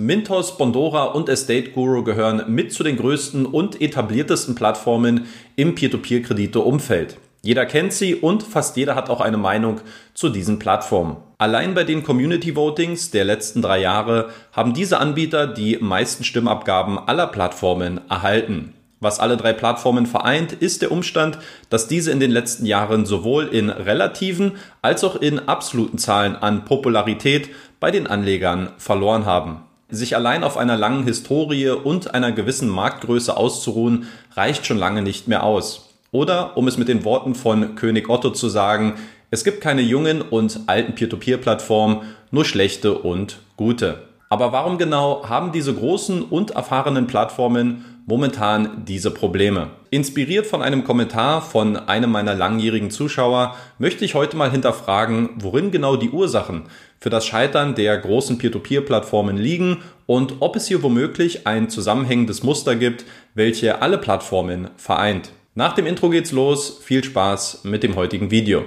Mintos, Bondora und Estate Guru gehören mit zu den größten und etabliertesten Plattformen im Peer-to-Peer-Kredite-Umfeld. Jeder kennt sie und fast jeder hat auch eine Meinung zu diesen Plattformen. Allein bei den Community Votings der letzten drei Jahre haben diese Anbieter die meisten Stimmabgaben aller Plattformen erhalten. Was alle drei Plattformen vereint, ist der Umstand, dass diese in den letzten Jahren sowohl in relativen als auch in absoluten Zahlen an Popularität bei den Anlegern verloren haben. Sich allein auf einer langen Historie und einer gewissen Marktgröße auszuruhen, reicht schon lange nicht mehr aus. Oder, um es mit den Worten von König Otto zu sagen, es gibt keine jungen und alten Peer-to-Peer-Plattformen, nur schlechte und gute. Aber warum genau haben diese großen und erfahrenen Plattformen momentan diese Probleme? Inspiriert von einem Kommentar von einem meiner langjährigen Zuschauer möchte ich heute mal hinterfragen, worin genau die Ursachen für das Scheitern der großen Peer-to-Peer-Plattformen liegen und ob es hier womöglich ein zusammenhängendes Muster gibt, welche alle Plattformen vereint. Nach dem Intro geht's los. Viel Spaß mit dem heutigen Video.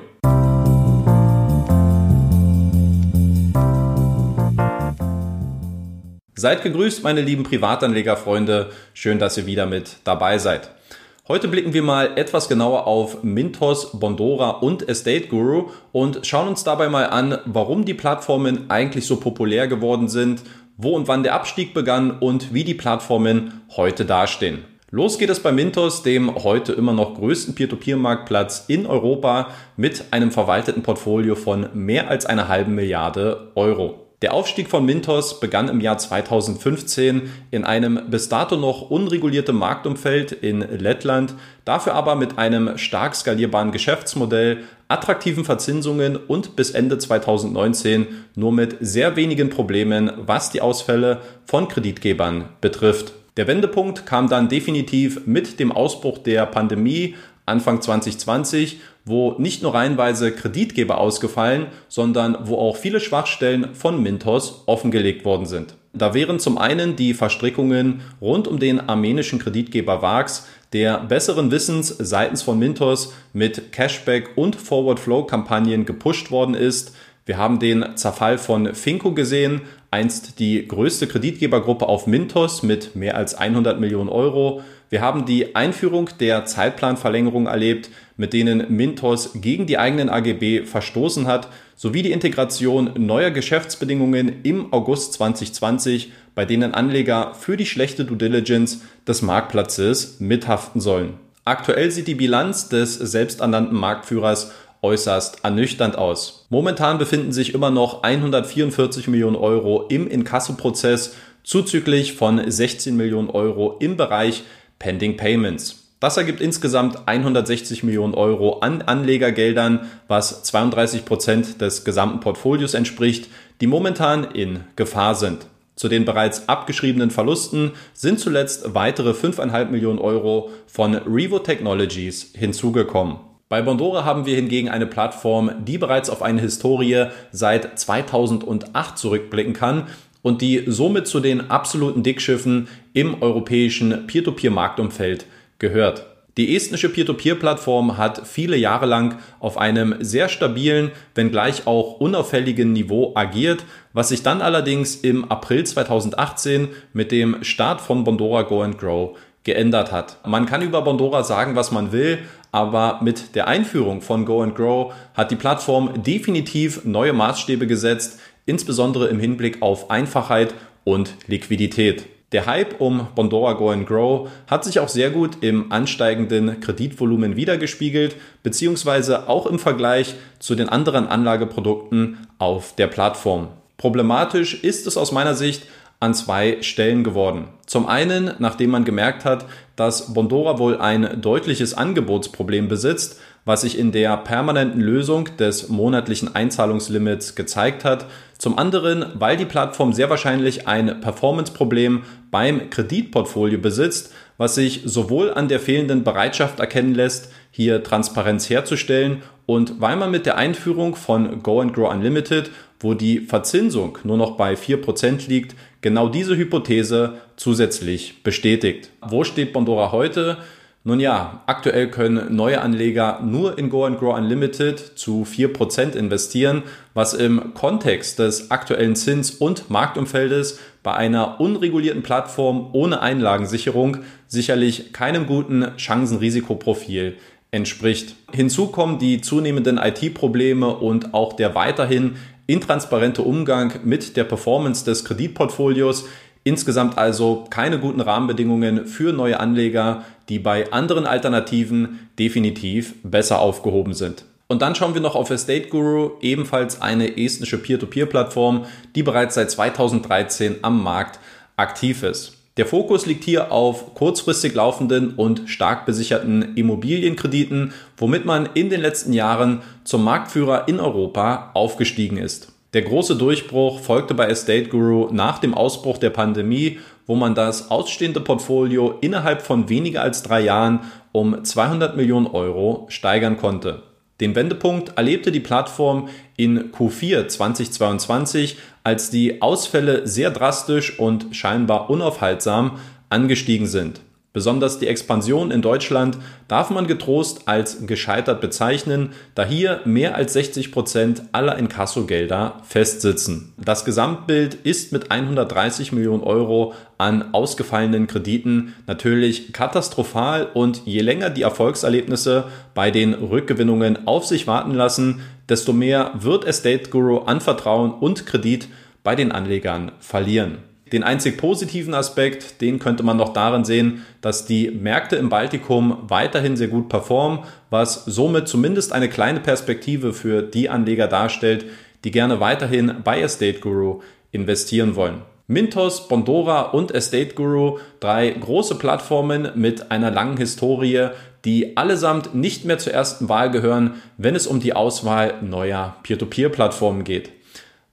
Seid gegrüßt, meine lieben Privatanlegerfreunde. Schön, dass ihr wieder mit dabei seid. Heute blicken wir mal etwas genauer auf Mintos, Bondora und Estate Guru und schauen uns dabei mal an, warum die Plattformen eigentlich so populär geworden sind, wo und wann der Abstieg begann und wie die Plattformen heute dastehen. Los geht es bei Mintos, dem heute immer noch größten Peer-to-Peer-Marktplatz in Europa mit einem verwalteten Portfolio von mehr als einer halben Milliarde Euro. Der Aufstieg von Mintos begann im Jahr 2015 in einem bis dato noch unregulierten Marktumfeld in Lettland, dafür aber mit einem stark skalierbaren Geschäftsmodell, attraktiven Verzinsungen und bis Ende 2019 nur mit sehr wenigen Problemen, was die Ausfälle von Kreditgebern betrifft. Der Wendepunkt kam dann definitiv mit dem Ausbruch der Pandemie Anfang 2020, wo nicht nur reihenweise Kreditgeber ausgefallen, sondern wo auch viele Schwachstellen von Mintos offengelegt worden sind. Da wären zum einen die Verstrickungen rund um den armenischen Kreditgeber VAX, der besseren Wissens seitens von Mintos mit Cashback und Forward Flow Kampagnen gepusht worden ist, wir haben den Zerfall von Finco gesehen, einst die größte Kreditgebergruppe auf Mintos mit mehr als 100 Millionen Euro. Wir haben die Einführung der Zeitplanverlängerung erlebt, mit denen Mintos gegen die eigenen AGB verstoßen hat, sowie die Integration neuer Geschäftsbedingungen im August 2020, bei denen Anleger für die schlechte Due Diligence des Marktplatzes mithaften sollen. Aktuell sieht die Bilanz des selbsternannten Marktführers äußerst ernüchternd aus. Momentan befinden sich immer noch 144 Millionen Euro im Inkassoprozess, zuzüglich von 16 Millionen Euro im Bereich Pending Payments. Das ergibt insgesamt 160 Millionen Euro an Anlegergeldern, was 32 Prozent des gesamten Portfolios entspricht, die momentan in Gefahr sind. Zu den bereits abgeschriebenen Verlusten sind zuletzt weitere 5,5 Millionen Euro von Revo Technologies hinzugekommen. Bei Bondora haben wir hingegen eine Plattform, die bereits auf eine Historie seit 2008 zurückblicken kann und die somit zu den absoluten Dickschiffen im europäischen Peer-to-Peer-Marktumfeld gehört. Die estnische Peer-to-Peer-Plattform hat viele Jahre lang auf einem sehr stabilen, wenngleich auch unauffälligen Niveau agiert, was sich dann allerdings im April 2018 mit dem Start von Bondora Go and Grow geändert hat. Man kann über Bondora sagen, was man will, aber mit der Einführung von Go and Grow hat die Plattform definitiv neue Maßstäbe gesetzt, insbesondere im Hinblick auf Einfachheit und Liquidität. Der Hype um Bondora Go and Grow hat sich auch sehr gut im ansteigenden Kreditvolumen wiedergespiegelt, beziehungsweise auch im Vergleich zu den anderen Anlageprodukten auf der Plattform. Problematisch ist es aus meiner Sicht an zwei Stellen geworden. Zum einen, nachdem man gemerkt hat, dass Bondora wohl ein deutliches Angebotsproblem besitzt, was sich in der permanenten Lösung des monatlichen Einzahlungslimits gezeigt hat. Zum anderen, weil die Plattform sehr wahrscheinlich ein Performance-Problem beim Kreditportfolio besitzt, was sich sowohl an der fehlenden Bereitschaft erkennen lässt, hier Transparenz herzustellen und weil man mit der Einführung von Go and Grow Unlimited, wo die Verzinsung nur noch bei 4% liegt, genau diese Hypothese zusätzlich bestätigt. Wo steht Bondora heute? Nun ja, aktuell können neue Anleger nur in Go and Grow Unlimited zu 4% investieren, was im Kontext des aktuellen Zins- und Marktumfeldes bei einer unregulierten Plattform ohne Einlagensicherung sicherlich keinem guten Chancen-Risikoprofil entspricht. Hinzu kommen die zunehmenden IT-Probleme und auch der weiterhin intransparente Umgang mit der Performance des Kreditportfolios, Insgesamt also keine guten Rahmenbedingungen für neue Anleger, die bei anderen Alternativen definitiv besser aufgehoben sind. Und dann schauen wir noch auf Estate Guru, ebenfalls eine estnische Peer-to-Peer-Plattform, die bereits seit 2013 am Markt aktiv ist. Der Fokus liegt hier auf kurzfristig laufenden und stark besicherten Immobilienkrediten, womit man in den letzten Jahren zum Marktführer in Europa aufgestiegen ist. Der große Durchbruch folgte bei Estate Guru nach dem Ausbruch der Pandemie, wo man das ausstehende Portfolio innerhalb von weniger als drei Jahren um 200 Millionen Euro steigern konnte. Den Wendepunkt erlebte die Plattform in Q4 2022, als die Ausfälle sehr drastisch und scheinbar unaufhaltsam angestiegen sind. Besonders die Expansion in Deutschland darf man getrost als gescheitert bezeichnen, da hier mehr als 60 Prozent aller Inkassogelder festsitzen. Das Gesamtbild ist mit 130 Millionen Euro an ausgefallenen Krediten natürlich katastrophal und je länger die Erfolgserlebnisse bei den Rückgewinnungen auf sich warten lassen, desto mehr wird Estate Guru an Vertrauen und Kredit bei den Anlegern verlieren. Den einzig positiven Aspekt, den könnte man noch darin sehen, dass die Märkte im Baltikum weiterhin sehr gut performen, was somit zumindest eine kleine Perspektive für die Anleger darstellt, die gerne weiterhin bei Estate Guru investieren wollen. Mintos, Bondora und Estate Guru, drei große Plattformen mit einer langen Historie, die allesamt nicht mehr zur ersten Wahl gehören, wenn es um die Auswahl neuer Peer-to-Peer-Plattformen geht.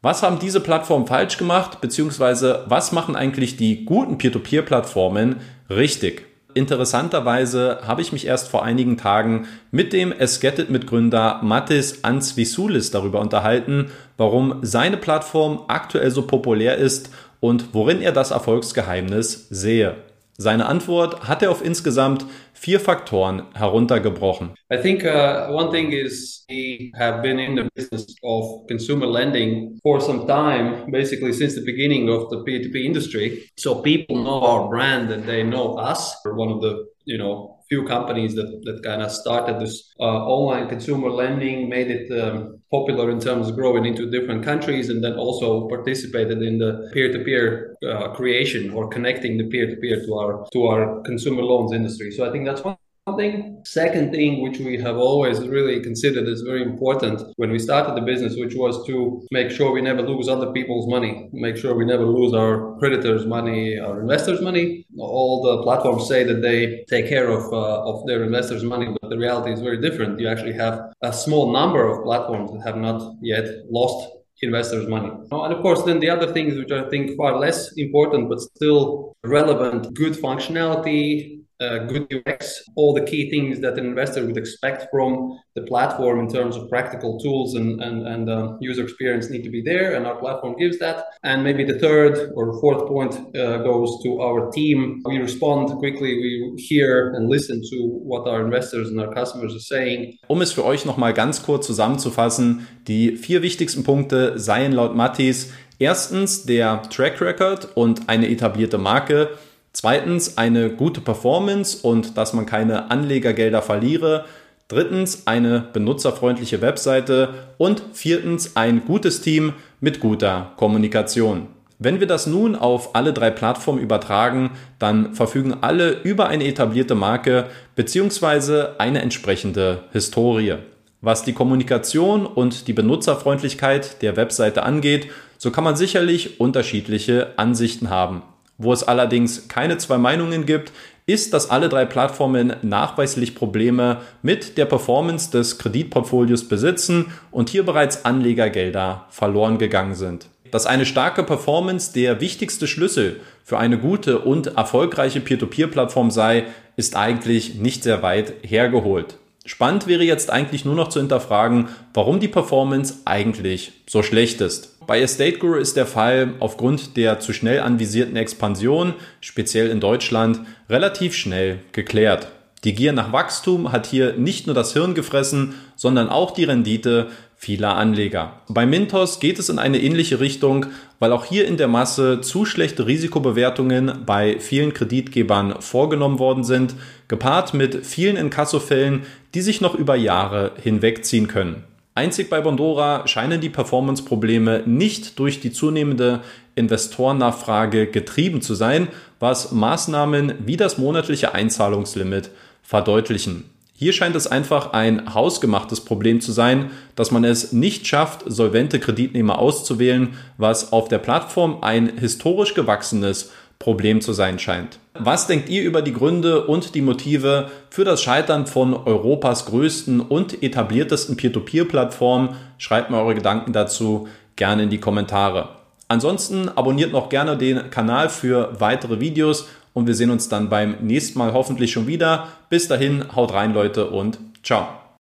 Was haben diese Plattformen falsch gemacht, beziehungsweise was machen eigentlich die guten Peer-to-Peer-Plattformen richtig? Interessanterweise habe ich mich erst vor einigen Tagen mit dem Esgetit-Mitgründer Matis Ansvisulis darüber unterhalten, warum seine Plattform aktuell so populär ist und worin er das Erfolgsgeheimnis sehe. Seine Antwort hat er auf insgesamt vier Faktoren heruntergebrochen. I think uh, one thing is we have been in the business of consumer lending for some time, basically since the beginning of the P2P industry. So people know our brand and they know us. We're one of the you know few companies that, that kind of started this uh, online consumer lending, made it um, popular in terms of growing into different countries, and then also participated in the peer-to-peer uh, creation or connecting the peer-to-peer to our to our consumer loans industry. So I think that's one thing. Second thing, which we have always really considered as very important when we started the business, which was to make sure we never lose other people's money, make sure we never lose our creditors' money, our investors' money. All the platforms say that they take care of uh, of their investors' money, but the reality is very different. You actually have a small number of platforms that have not yet lost investors' money. And of course, then the other things which I think far less important but still relevant, good functionality, uh, good UX, all the key things that an investor would expect from the platform in terms of practical tools and, and, and uh, user experience need to be there. And our platform gives that. And maybe the third or fourth point uh, goes to our team. We respond quickly, we hear and listen to what our investors and our customers are saying. Um es für euch nochmal ganz kurz zusammenzufassen, die vier wichtigsten Punkte seien laut Mattis erstens der Track Record und eine etablierte Marke. Zweitens eine gute Performance und dass man keine Anlegergelder verliere. Drittens eine benutzerfreundliche Webseite und viertens ein gutes Team mit guter Kommunikation. Wenn wir das nun auf alle drei Plattformen übertragen, dann verfügen alle über eine etablierte Marke bzw. eine entsprechende Historie. Was die Kommunikation und die Benutzerfreundlichkeit der Webseite angeht, so kann man sicherlich unterschiedliche Ansichten haben. Wo es allerdings keine zwei Meinungen gibt, ist, dass alle drei Plattformen nachweislich Probleme mit der Performance des Kreditportfolios besitzen und hier bereits Anlegergelder verloren gegangen sind. Dass eine starke Performance der wichtigste Schlüssel für eine gute und erfolgreiche Peer-to-Peer-Plattform sei, ist eigentlich nicht sehr weit hergeholt. Spannend wäre jetzt eigentlich nur noch zu hinterfragen, warum die Performance eigentlich so schlecht ist. Bei Estate Guru ist der Fall aufgrund der zu schnell anvisierten Expansion, speziell in Deutschland, relativ schnell geklärt. Die Gier nach Wachstum hat hier nicht nur das Hirn gefressen, sondern auch die Rendite vieler Anleger. Bei Mintos geht es in eine ähnliche Richtung, weil auch hier in der Masse zu schlechte Risikobewertungen bei vielen Kreditgebern vorgenommen worden sind, gepaart mit vielen Inkassofällen, die sich noch über Jahre hinwegziehen können. Einzig bei Bondora scheinen die Performance-Probleme nicht durch die zunehmende Investorennachfrage getrieben zu sein, was Maßnahmen wie das monatliche Einzahlungslimit verdeutlichen. Hier scheint es einfach ein hausgemachtes Problem zu sein, dass man es nicht schafft, solvente Kreditnehmer auszuwählen, was auf der Plattform ein historisch gewachsenes Problem zu sein scheint. Was denkt ihr über die Gründe und die Motive für das Scheitern von Europas größten und etabliertesten Peer-to-Peer-Plattform? Schreibt mir eure Gedanken dazu gerne in die Kommentare. Ansonsten abonniert noch gerne den Kanal für weitere Videos und wir sehen uns dann beim nächsten Mal hoffentlich schon wieder. Bis dahin, haut rein Leute und ciao.